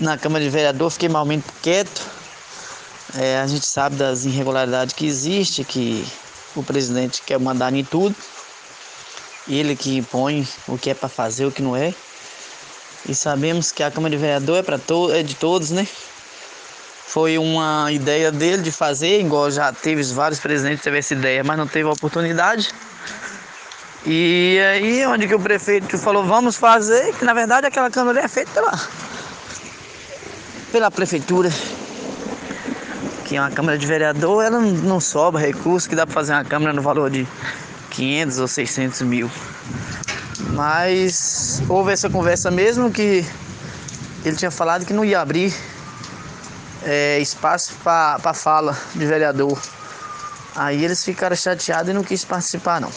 na Câmara de Vereador, fiquei malmente quieto. É, a gente sabe das irregularidades que existe, que o presidente quer mandar em tudo. Ele que impõe o que é para fazer, o que não é. E sabemos que a Câmara de Vereador é, to é de todos, né? Foi uma ideia dele de fazer, igual já teve vários presidentes teve essa ideia, mas não teve a oportunidade. E aí onde que o prefeito falou, vamos fazer, que na verdade aquela câmara é feita pela, pela prefeitura. Que é uma câmara de vereador, ela não sobra recurso, que dá para fazer uma câmara no valor de 500 ou 600 mil. Mas houve essa conversa mesmo que ele tinha falado que não ia abrir é, espaço para fala de vereador. Aí eles ficaram chateados e não quis participar não.